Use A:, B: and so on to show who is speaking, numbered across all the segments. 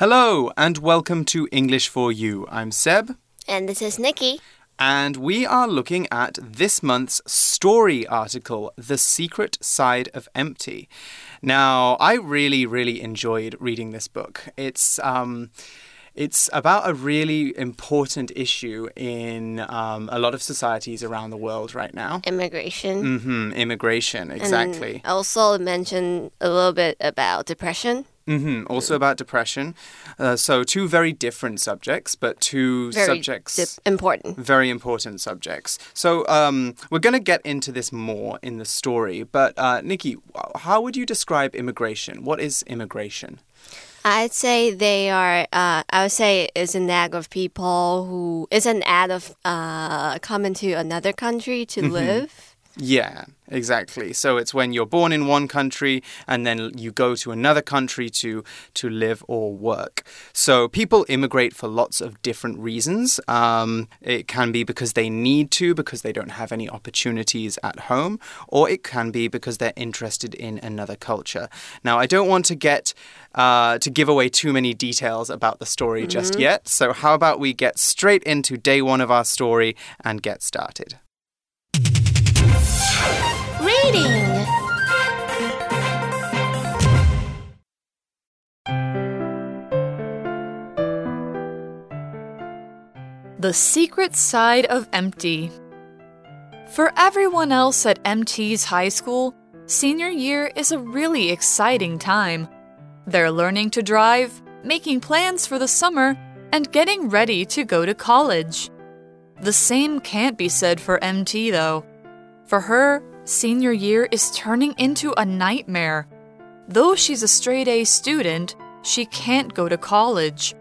A: Hello, and welcome to English for You. I'm Seb.
B: And this is Nikki.
A: And we are looking at this month's story article, The Secret Side of Empty. Now, I really, really enjoyed reading this book. It's, um, it's about a really important issue in um, a lot of societies around the world right now.
B: Immigration.
A: Mm -hmm, immigration, exactly.
B: And also mention a little bit about depression.
A: Mm -hmm. Also about depression. Uh, so, two very different subjects, but two
B: very
A: subjects.
B: important.
A: Very important subjects. So, um, we're going to get into this more in the story. But, uh, Nikki, how would you describe immigration? What is immigration?
B: I'd say they are. Uh, I would say it's an act of people who is an act of uh, coming to another country to mm -hmm. live.
A: Yeah, exactly. So it's when you're born in one country and then you go to another country to to live or work. So people immigrate for lots of different reasons. Um, it can be because they need to, because they don't have any opportunities at home, or it can be because they're interested in another culture. Now, I don't want to get uh, to give away too many details about the story mm -hmm. just yet. So how about we get straight into day one of our story and get started.
B: Reading
C: The Secret Side of Empty. For everyone else at MT's high school, senior year is a really exciting time. They're learning to drive, making plans for the summer, and getting ready to go to college. The same can't be said for MT, though. For her, senior year is turning into a nightmare. Though she's a straight A student, she can't go to college.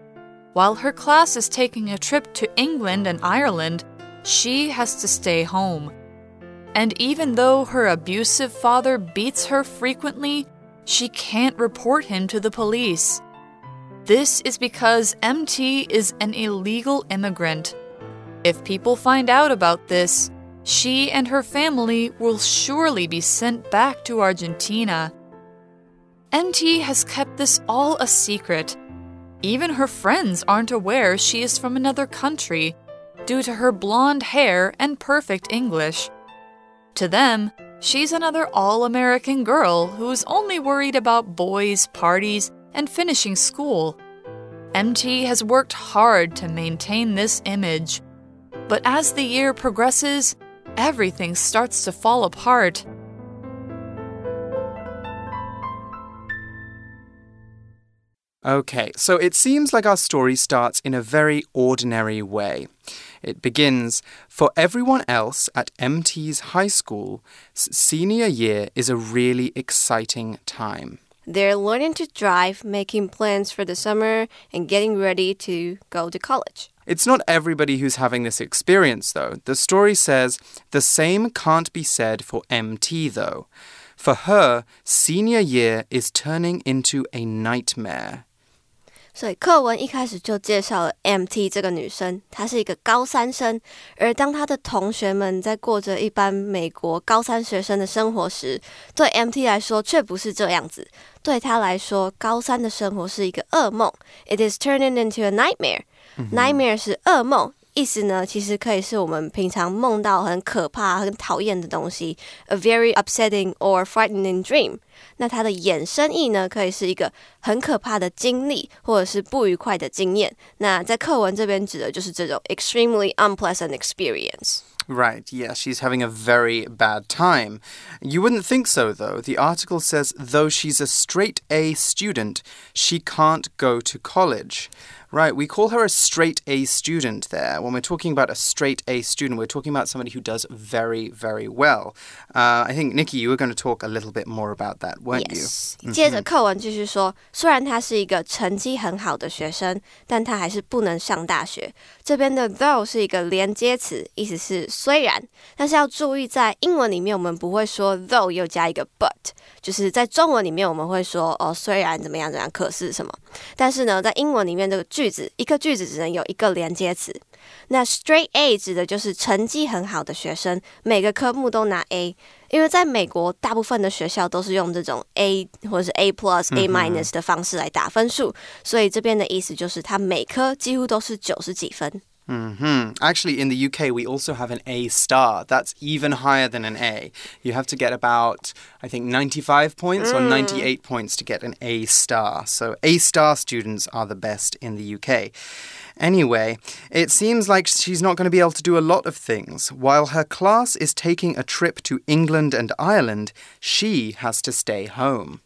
C: While her class is taking a trip to England and Ireland, she has to stay home. And even though her abusive father beats her frequently, she can't report him to the police. This is because MT is an illegal immigrant. If people find out about this, she and her family will surely be sent back to Argentina. MT has kept this all a secret. Even her friends aren't aware she is from another country due to her blonde hair and perfect English. To them, she's another all American girl who's only worried about boys, parties, and finishing school. MT has worked hard to maintain this image. But as the year progresses, everything starts to fall apart.
A: Okay, so it seems like our story starts in a very ordinary way. It begins For everyone else at MT's high school, senior year is a really exciting time.
B: They're learning to drive, making plans for the summer, and getting ready to go to college.
A: It's not everybody who's having this experience, though. The story says the same can't be said for MT, though. For her, senior year is turning into a nightmare.
B: 所以课文一开始就介绍了 MT 这个女生，她是一个高三生。而当她的同学们在过着一般美国高三学生的生活时，对 MT 来说却不是这样子。对她来说，高三的生活是一个噩梦。It is turning into a nightmare. Nightmare 是噩梦，意思呢，其实可以是我们平常梦到很可怕、很讨厌的东西，a very upsetting or frightening dream。那它的衍生意呢，可以是一个很可怕的经历，或者是不愉快的经验。那在课文这边指的就是这种 extremely unpleasant
A: experience。Right, yeah, she's having a very bad time. You wouldn't think so, though. The article says, though she's a straight A student, she can't go to college. Right, we call her a straight A student there. When we're talking about a straight A student, we're talking about somebody who does very, very well. Uh, I think, Nikki, you were going to talk a little bit more about that, weren't
B: yes. you? 接着课文继续说，虽然他是一个成绩很好的学生，但他还是不能上大学。这边的 though 是一个连接词，意思是虽然，但是要注意，在英文里面我们不会说 though 又加一个 but，就是在中文里面我们会说哦，虽然怎么样怎样，可是什么。但是呢，在英文里面这个句 句子，一个句子只能有一个连接词。那 straight A 指的就是成绩很好的学生，每个科目都拿 A。因为在美国，大部分的学校都是用这种 A 或者是 A plus、A minus 的方式来打分数，所以这边的意思就是他每科几乎都是九十几分。
A: Mm -hmm. Actually, in the UK, we also have an A star. That's even higher than an A. You have to get about, I think, 95 points mm. or 98 points to get an A star. So, A star students are the best in the UK. Anyway, it seems like she's not going to be able to do a lot of things. While her class is taking a trip to England and Ireland, she has to stay home.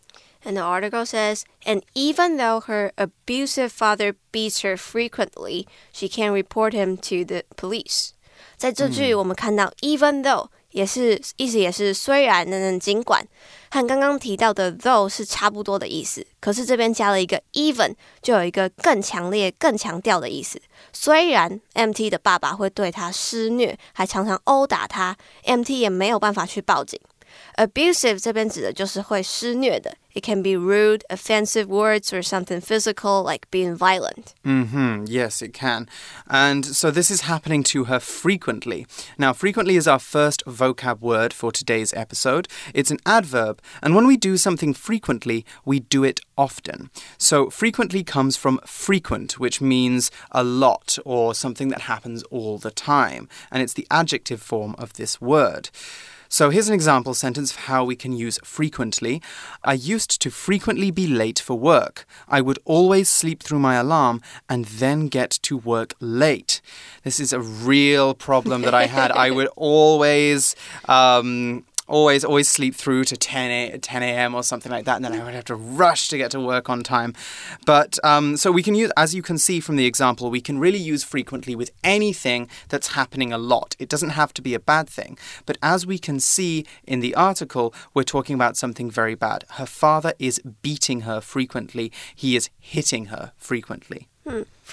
B: And the article says, and even though her abusive father beats her frequently, she can report him to the police. 在这句我们看到 even though 也是意思也是虽然等等尽管，和刚刚提到的 though 是差不多的意思。可是这边加了一个 even，就有一个更强烈、更强调的意思。虽然 MT 的爸爸会对他施虐，还常常殴打他，MT 也没有办法去报警。 Abusive 这边指的就是会施虐的。It can be rude, offensive words, or something physical like being violent.
A: Mm-hmm. Yes, it can. And so this is happening to her frequently. Now, frequently is our first vocab word for today's episode. It's an adverb, and when we do something frequently, we do it often. So frequently comes from frequent, which means a lot or something that happens all the time, and it's the adjective form of this word. So here's an example sentence of how we can use frequently. I used to frequently be late for work. I would always sleep through my alarm and then get to work late. This is a real problem that I had. I would always. Um, always always sleep through to 10 a, 10 a.m. or something like that, and then I would have to rush to get to work on time. But um, so we can use, as you can see from the example, we can really use frequently with anything that's happening a lot. It doesn't have to be a bad thing. But as we can see in the article, we're talking about something very bad. Her father is beating her frequently. He is hitting her frequently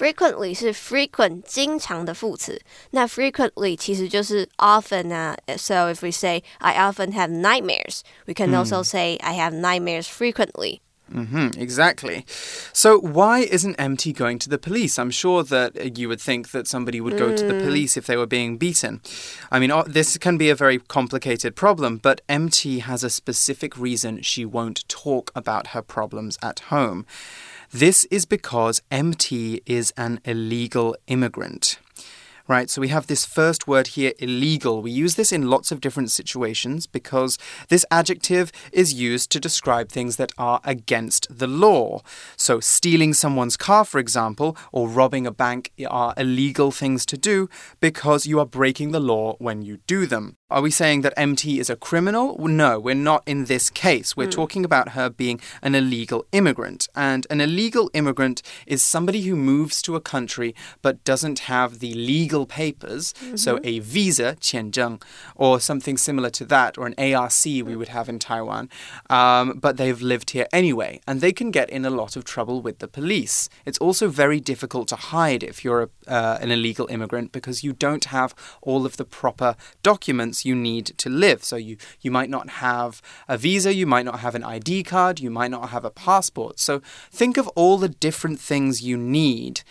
B: 嗯，frequently 是 frequent 经常的副词，那 frequently 其实就是 often 啊。So if we say I often have nightmares, we can also say I have nightmares frequently.
A: Mm -hmm, exactly. So, why isn't MT going to the police? I'm sure that you would think that somebody would go mm. to the police if they were being beaten. I mean, this can be a very complicated problem, but MT has a specific reason she won't talk about her problems at home. This is because MT is an illegal immigrant right? So we have this first word here, illegal. We use this in lots of different situations because this adjective is used to describe things that are against the law. So stealing someone's car, for example, or robbing a bank are illegal things to do because you are breaking the law when you do them. Are we saying that MT is a criminal? No, we're not in this case. We're mm. talking about her being an illegal immigrant. And an illegal immigrant is somebody who moves to a country but doesn't have the legal papers. Mm -hmm. So a visa, 签证, or something similar to that, or an ARC we would have in Taiwan. Um, but they've lived here anyway. And they can get in a lot of trouble with the police. It's also very difficult to hide if you're a, uh, an illegal immigrant because you don't have all of the proper documents you need to live. So you, you might not have a visa, you might not have an ID card, you might not have a passport. So think of all the different things you need.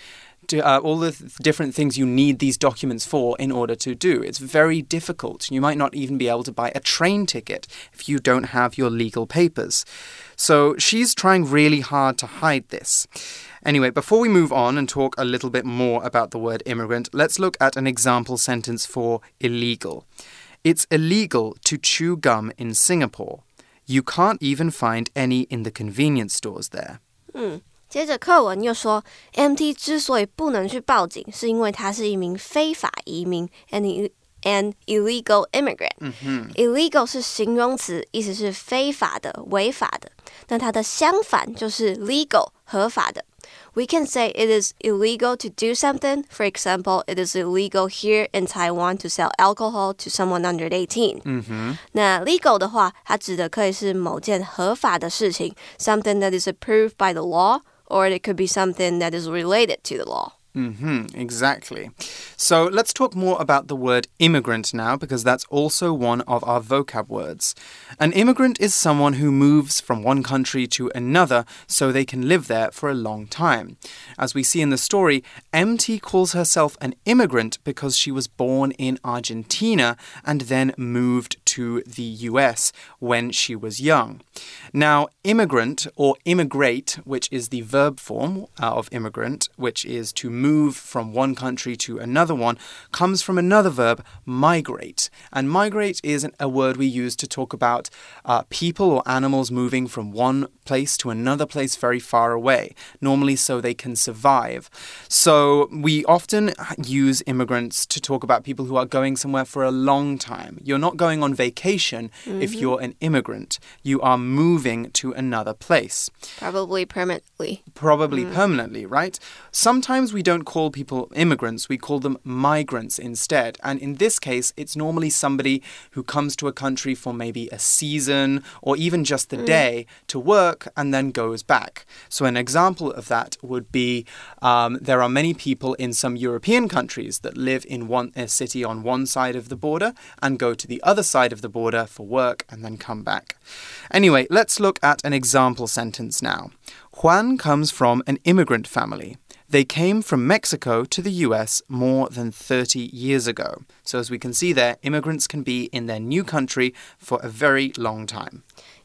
A: To, uh, all the th different things you need these documents for in order to do. It's very difficult. You might not even be able to buy a train ticket if you don't have your legal papers. So she's trying really hard to hide this. Anyway, before we move on and talk a little bit more about the word immigrant, let's look at an example sentence for illegal. It's illegal to chew gum in Singapore. You can't even find any in the convenience stores there.
B: 嗯，接着课文又说，MT 之所以不能去报警，是因为他是一名非法移民，an an illegal immigrant。嗯哼，illegal 是形容词，意思是非法的、违法的。那它的相反就是 legal，合法的。 we can say it is illegal to do something. For example, it is illegal here in Taiwan to sell alcohol to someone under 18. 嗯哼，那 legal 的话，它指的可以是某件合法的事情，something that is approved by the law, or it could be something that is related to the law.
A: Mm hmm, exactly. So let's talk more about the word immigrant now, because that's also one of our vocab words. An immigrant is someone who moves from one country to another so they can live there for a long time. As we see in the story, MT calls herself an immigrant because she was born in Argentina and then moved to the US when she was young. Now, immigrant or immigrate, which is the verb form uh, of immigrant, which is to move from one country to another one, comes from another verb, migrate. And migrate is a word we use to talk about uh, people or animals moving from one place to another place very far away, normally so they can survive. So we often use immigrants to talk about people who are going somewhere for a long time. You're not going on vacation mm -hmm. if mm-hmm. you're an immigrant, you are moving to another place.
B: Probably permanently.
A: Probably mm. permanently, right? Sometimes we don't call people immigrants, we call them migrants instead. And in this case, it's normally somebody who comes to a country for maybe a season or even just the mm. day to work and then goes back. So, an example of that would be um, there are many people in some European countries that live in one a city on one side of the border and go to the other side of the border for work and then come back. Anyway, let's look at an example sentence now. Juan comes from an immigrant family. They came from Mexico to the US more than 30 years ago. So, as we can see there, immigrants can be in their new country for a very long time.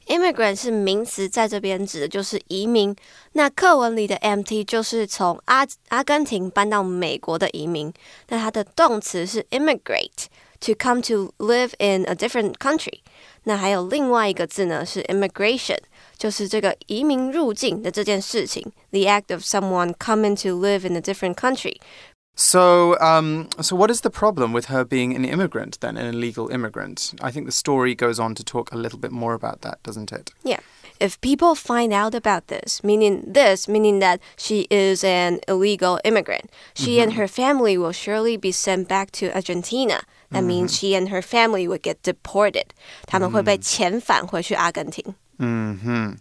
B: Immigrant 是名词，在这边指的就是移民。那课文里的 MT 就是从阿阿根廷搬到美国的移民。那它的动词是 immigrate。to come to live in a different country。那还有另外一个字呢，是 immigration， 就是这个移民入境的这件事情，the act of someone coming to live in a different
A: country。So, um, so what is the problem with her being an immigrant then, an illegal immigrant? I think the story goes on to talk a little bit more about that, doesn't it?
B: Yeah. If people find out about this, meaning this, meaning that she is an illegal immigrant, she mm -hmm. and her family will surely be sent back to Argentina that mm -hmm. means she and her family would get deported. 他们会被遣返回去阿根廷。 Mm-hmm.
A: 嗯哼。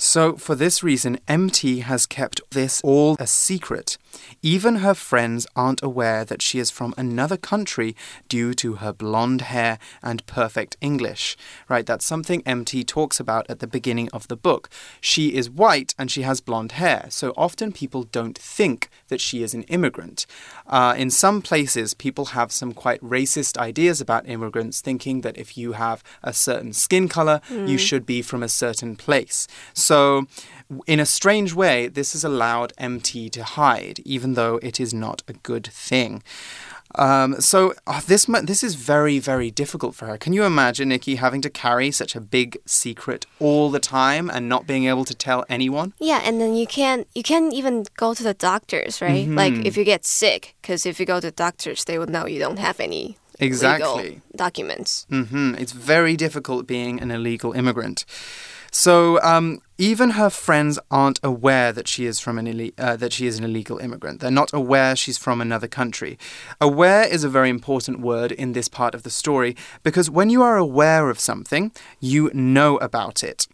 A: so, for this reason, MT has kept this all a secret. Even her friends aren't aware that she is from another country due to her blonde hair and perfect English. Right, that's something MT talks about at the beginning of the book. She is white and she has blonde hair, so often people don't think that she is an immigrant. Uh, in some places, people have some quite racist ideas about immigrants, thinking that if you have a certain skin color, mm. you should be from a certain place. So, in a strange way, this has allowed MT to hide, even though it is not a good thing. Um, so uh, this this is very very difficult for her. Can you imagine Nikki having to carry such a big secret all the time and not being able to tell anyone?
B: Yeah, and then you can't you can't even go to the doctors, right? Mm -hmm. Like if you get sick, because if you go to doctors, they would know you don't have any
A: exactly
B: documents.
A: Mm -hmm. It's very difficult being an illegal immigrant. So um, even her friends aren't aware that she is from an uh, that she is an illegal immigrant. They're not aware she's from another country. Aware is a very important word in this part of the story because when you are aware of something, you know about it.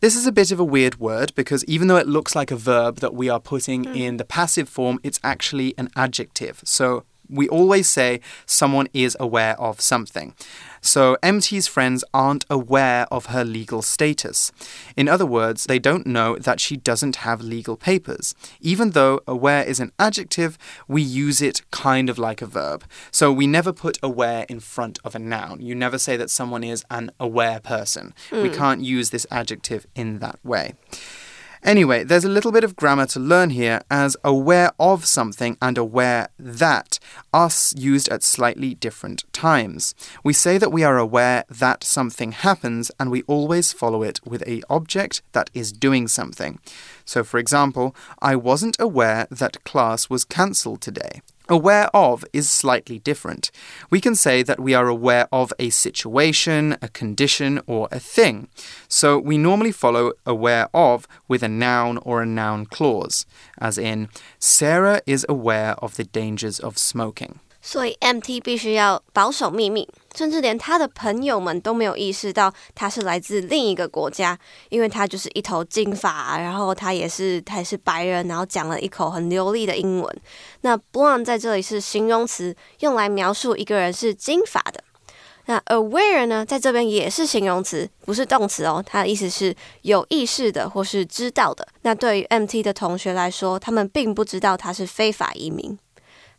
A: This is a bit of a weird word because even though it looks like a verb that we are putting mm. in the passive form, it's actually an adjective. So we always say someone is aware of something. So MT's friends aren't aware of her legal status. In other words, they don't know that she doesn't have legal papers. Even though aware is an adjective, we use it kind of like a verb. So we never put aware in front of a noun. You never say that someone is an aware person. Mm. We hmm. can't use this adjective in that way. Anyway, there's a little bit of grammar to learn here as aware of something and aware that are used at slightly different times. We say that we are aware that something happens and we always follow it with a object that is doing something. So for example, I wasn't aware that class was cancelled today. Aware of is slightly different. We can say that we are aware of a situation, a condition, or a thing. So we normally follow aware of with a noun or a noun clause, as in, Sarah is aware of the dangers of smoking.
B: 所以 MT 必须要保守秘密，甚至连他的朋友们都没有意识到他是来自另一个国家，因为他就是一头金发，然后他也是他也是白人，然后讲了一口很流利的英文。那 blonde 在这里是形容词，用来描述一个人是金发的。那 aware 呢，在这边也是形容词，不是动词哦。它的意思是有意识的或是知道的。那对于 MT 的同学来说，他们并不知道他是非法移民。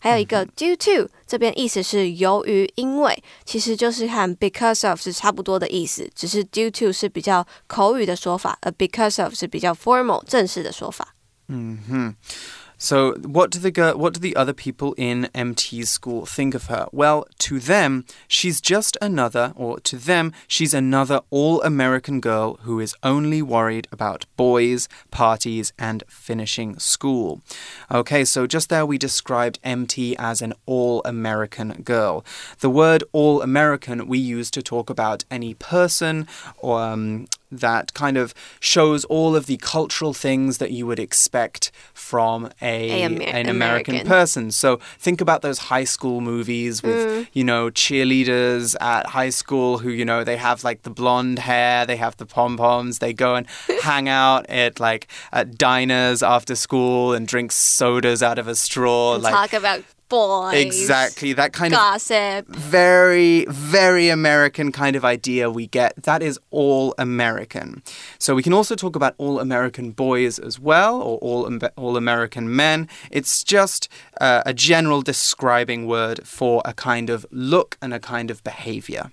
B: 还有一个 due to，这边意思是由于、因为，其实就是和 because of 是差不多的意思，只是 due to 是比较口语的说法，而 because of 是比较 formal 正式的说法。
A: 嗯哼。So, what do the what do the other people in MT's school think of her? Well, to them, she's just another, or to them, she's another all-American girl who is only worried about boys, parties, and finishing school. Okay, so just there we described MT as an all-American girl. The word all-American we use to talk about any person or um, that kind of shows all of the cultural things that you would expect from a,
B: a Amer
A: an American,
B: American,
A: person. So think about those high school movies with,
B: Mm.
A: you know, cheerleaders at high school who, you know, they have like the blonde hair, they have the pom poms, they go and hang out at like at diners after school and drink sodas out of a straw. like
B: Talk about boys.
A: exactly that kind of
B: Gossip.
A: very, very American kind of idea we get. That is all American. So we can also talk about all American boys as well, or all, all American men. It's just uh, a general describing word for a kind of look and a kind of behavior.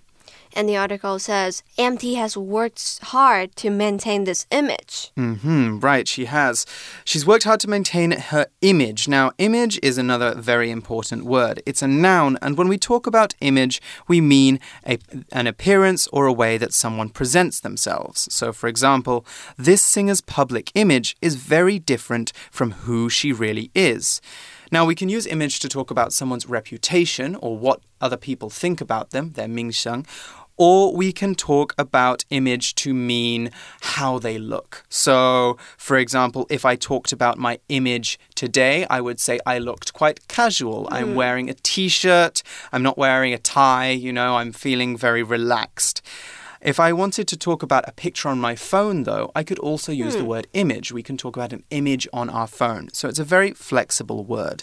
B: And the article says MT has worked hard to maintain this image.
A: hmm right, she has. She's worked hard to maintain her image. Now, image is another very important word. It's a noun, and when we talk about image, we mean a, an appearance or a way that someone presents themselves. So, for example, this singer's public image is very different from who she really is. Now, we can use image to talk about someone's reputation or what other people think about them, their 名声 or we can talk about image to mean how they look. So, for example, if I talked about my image today, I would say I looked quite casual. I'm hmm. wearing a t shirt, I'm not wearing a tie, you know, I'm feeling very relaxed. If I wanted to talk about a picture on my phone, though, I could also use the hmm. word image. We can talk about an image on our phone. So it's a very flexible word.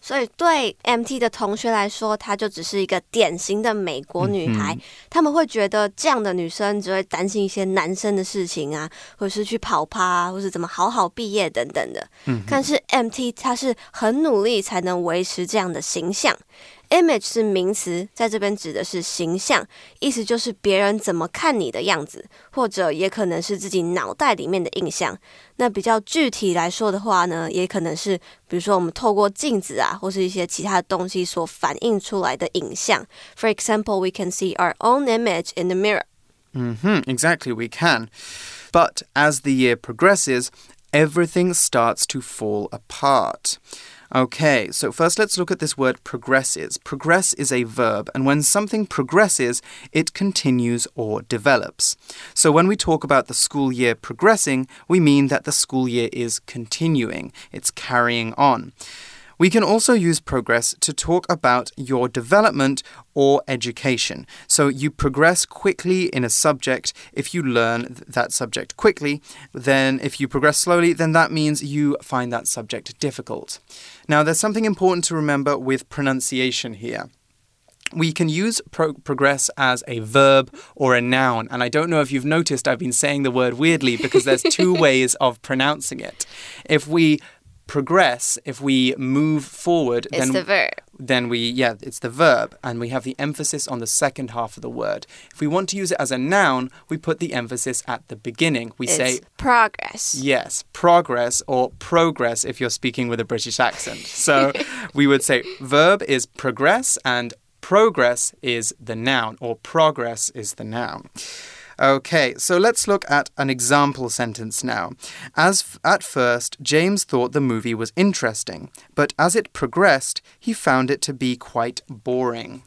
B: 所以对 MT 的同学来说，她就只是一个典型的美国女孩。他们会觉得这样的女生只会担心一些男生的事情啊，或者是去跑趴啊，或是怎么好好毕业等等的。但是 MT 她是很努力才能维持这样的形象。Image 是名词，在这边指的是形象，意思就是别人怎么看你的样子，或者也可能是自己脑袋里面的印象。那比较具体来说的话呢，也可能是比如说我们透过镜子啊，或是一些其他的东西所反映出来的影像。For example, we can see our own image in the mirror.
A: hmm exactly, we can. But as the year progresses, everything starts to fall apart. Okay, so first let's look at this word progresses. Progress is a verb, and when something progresses, it continues or develops. So when we talk about the school year progressing, we mean that the school year is continuing, it's carrying on. We can also use progress to talk about your development or education. So you progress quickly in a subject if you learn th- that subject quickly. Then, if you progress slowly, then that means you find that subject difficult. Now, there's something important to remember with pronunciation here we can use pro progress as a verb or a noun. And I don't know if you've noticed, I've been saying the word weirdly because there's two ways of pronouncing it. If we progress, if we move forward,
B: It's
A: then
B: the verb.
A: then we yeah it's the verb and we have the emphasis on the second half of the word if we want to use it as a noun we put the emphasis at the beginning we
B: It's
A: say
B: progress.
A: yes progress or progress if you're speaking with a british accent so we would say verb is progress and progress is the noun or progress is the noun Okay, so let's look at an example sentence now. As at first, James thought the movie was interesting, but as it progressed, he found it to be quite boring.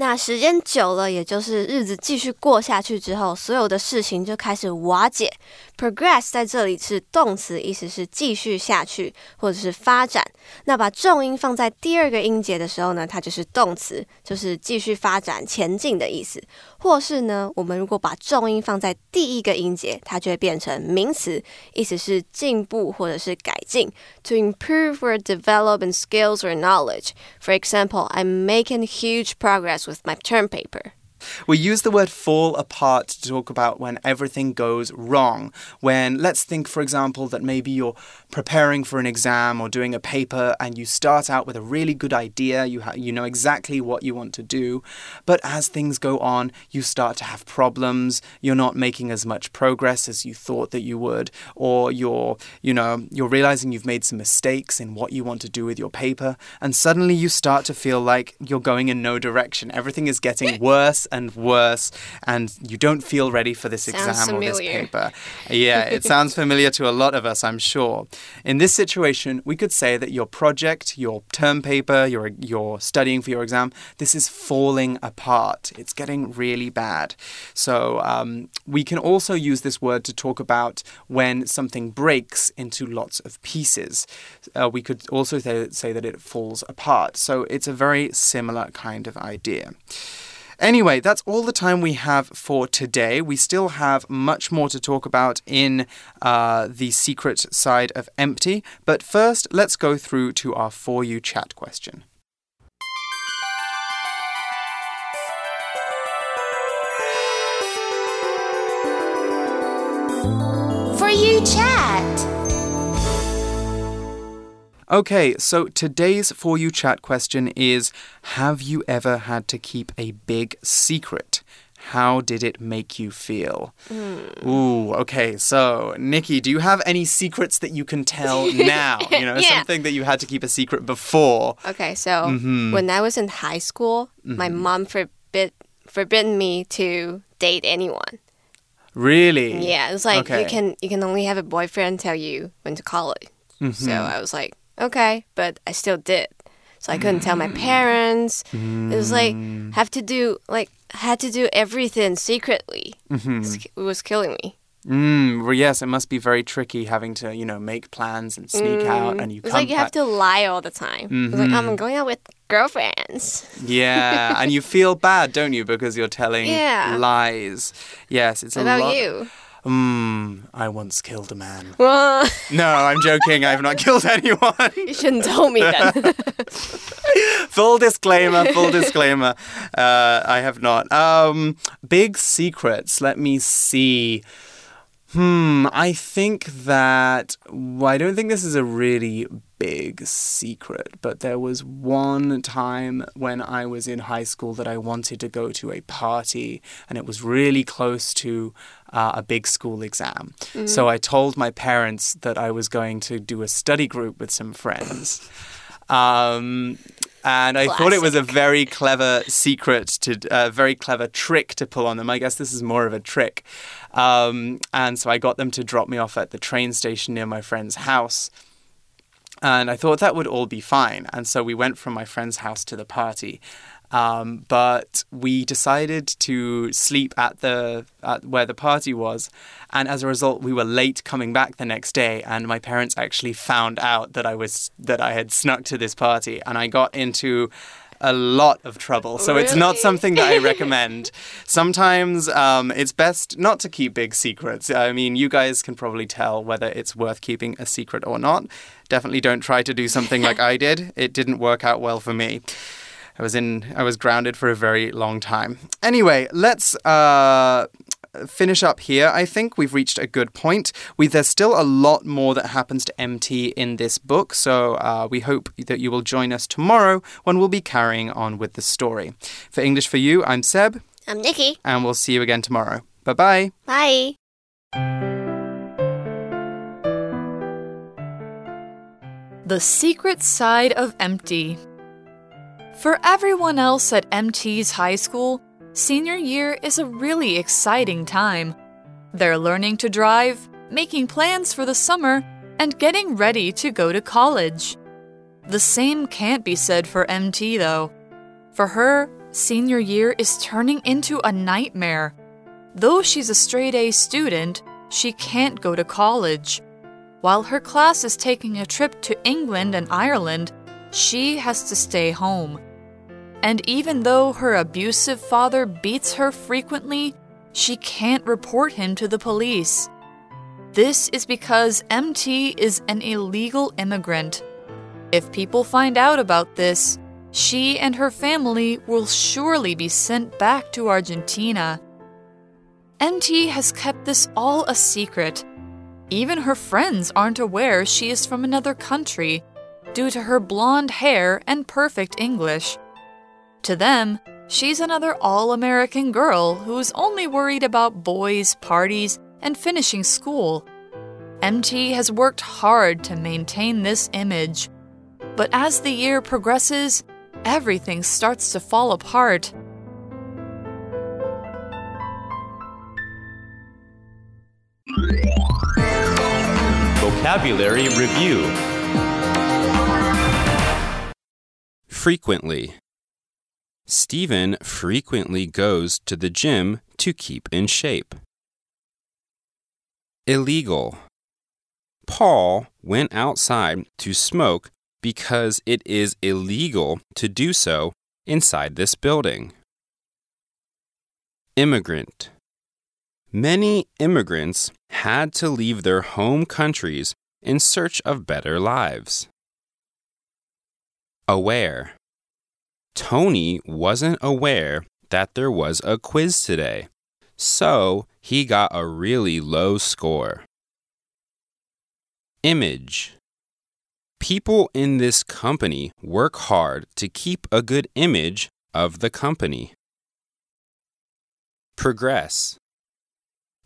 B: 那时间久了，也就是日子继续过下去之后，所有的事情就开始瓦解。 progress 在这里是动词，意思是继续下去或者是发展。那把重音放在第二个音节的时候呢，它就是动词，就是继续发展、前进的意思。或是呢，我们如果把重音放在第一个音节，它就会变成名词，意思是进步或者是改进。To improve or develop in skills or knowledge. For example, I'm making huge progress with my term paper.
A: We use the word fall apart to talk about when everything goes wrong. When, let's think, for example, that maybe you're preparing for an exam or doing a paper and you start out with a really good idea, you, you know exactly what you want to do, but as things go on, you start to have problems, you're not making as much progress as you thought that you would, or you're, you know, you're realizing you've made some mistakes in what you want to do with your paper, and suddenly you start to feel like you're going in no direction. Everything is getting worse and worse, and you don't feel ready for this
B: sounds
A: exam
B: familiar.
A: or this paper. Yeah, it sounds familiar to a lot of us, I'm sure. In this situation, we could say that your project, your term paper, you're, you're studying for your exam, this is falling apart. It's getting really bad. So um, we can also use this word to talk about when something breaks into lots of pieces. Uh, we could also say, say that it falls apart. So it's a very similar kind of idea. Anyway, that's all the time we have for today. We still have much more to talk about in uh, the secret side of empty. But first, let's go through to our For You chat question.
D: For you chat.
A: Okay, so today's For You chat question is Have you ever had to keep a big secret? How did it make you feel? Hmm. Ooh, okay. So, Nikki, do you have any secrets that you can tell now? You know,
B: Yeah.
A: something that you had to keep a secret before.
B: Okay, so mm-hmm. when I was in high school, my mm-hmm. mom forbid forbidden me to date anyone.
A: Really?
B: Yeah, it's like
A: Okay.
B: you can you can only have a boyfriend till you went to college. So mm-hmm. I was like, okay, but I still did. So I couldn't tell my mm. parents. It was like mm. have to do like had to do everything secretly. Mm-hmm. It's- It was killing me.
A: Mm, well, yes, it must be very tricky having to, you know, make plans and sneak out mm. and you
B: It's like you have to lie all the time. It's like mm-hmm. I'm going out with girlfriends.
A: Yeah, and you feel bad, don't you, because you're telling
B: Yeah.
A: lies. Yes, it's
B: What
A: a
B: about
A: lot.
B: you?
A: Mm, I once killed a man. No, I'm joking. I've not killed anyone.
B: you shouldn't told me then.
A: full disclaimer. Full disclaimer. Uh, I have not. Um, big secrets. Let me see. Hmm. I think that well, I don't think this is a really big secret, but there was one time when I was in high school that I wanted to go to a party, and it was really close to uh, a big school exam. So I told my parents that I was going to do a study group with some friends. Um, and I thought it was a very clever secret to, a very clever trick to pull on them. I guess this is more of a trick. Um, and so I got them to drop me off at the train station near my friend's house. And I thought that would all be fine. And so we went from my friend's house to the party. Um, but we decided to sleep at the at where the party was, and as a result, we were late coming back the next day. And my parents actually found out that I was that I had snuck to this party, and I got into a lot of trouble. So it's not something that I recommend. Sometimes um, it's best not to keep big secrets. I mean, you guys can probably tell whether it's worth keeping a secret or not. Definitely don't try to do something like I did. It didn't work out well for me. I was in I was grounded for a very long time. Anyway, let's uh finish up here. I think we've reached a good point. We, there's still a lot more that happens to MT in this book, so uh, we hope that you will join us tomorrow when we'll be carrying on with the story. For English for You, I'm Seb,
B: I'm Nikki.
A: and we'll see you again tomorrow. Bye bye.
B: Bye.
C: The Secret Side of Empty. For everyone else at MT's high school, senior year is a really exciting time. They're learning to drive, making plans for the summer, and getting ready to go to college. The same can't be said for MT, though. For her, senior year is turning into a nightmare. Though she's a straight A student, she can't go to college. While her class is taking a trip to England and Ireland, she has to stay home. And even though her abusive father beats her frequently, she can't report him to the police. This is because MT is an illegal immigrant. If people find out about this, she and her family will surely be sent back to Argentina. MT has kept this all a secret. Even her friends aren't aware she is from another country due to her blonde hair and perfect English. To them, she's another all American girl who's only worried about boys, parties, and finishing school. MT has worked hard to maintain this image. But as the year progresses, everything starts to fall apart.
E: Vocabulary Review
F: Frequently. Stephen frequently goes to the gym to keep in shape. Illegal. Paul went outside to smoke because it is illegal to do so inside this building. Immigrant. Many immigrants had to leave their home countries in search of better lives. Aware. Tony wasn't aware that there was a quiz today, so he got a really low score. Image. People in this company work hard to keep a good image of the company. Progress.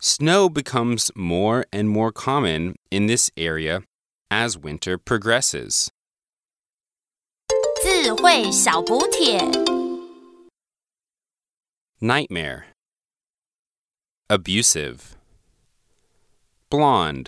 F: Snow becomes more and more common in this area as winter progresses.
D: 智慧小补帖。
F: Nightmare. Abusive. Blonde.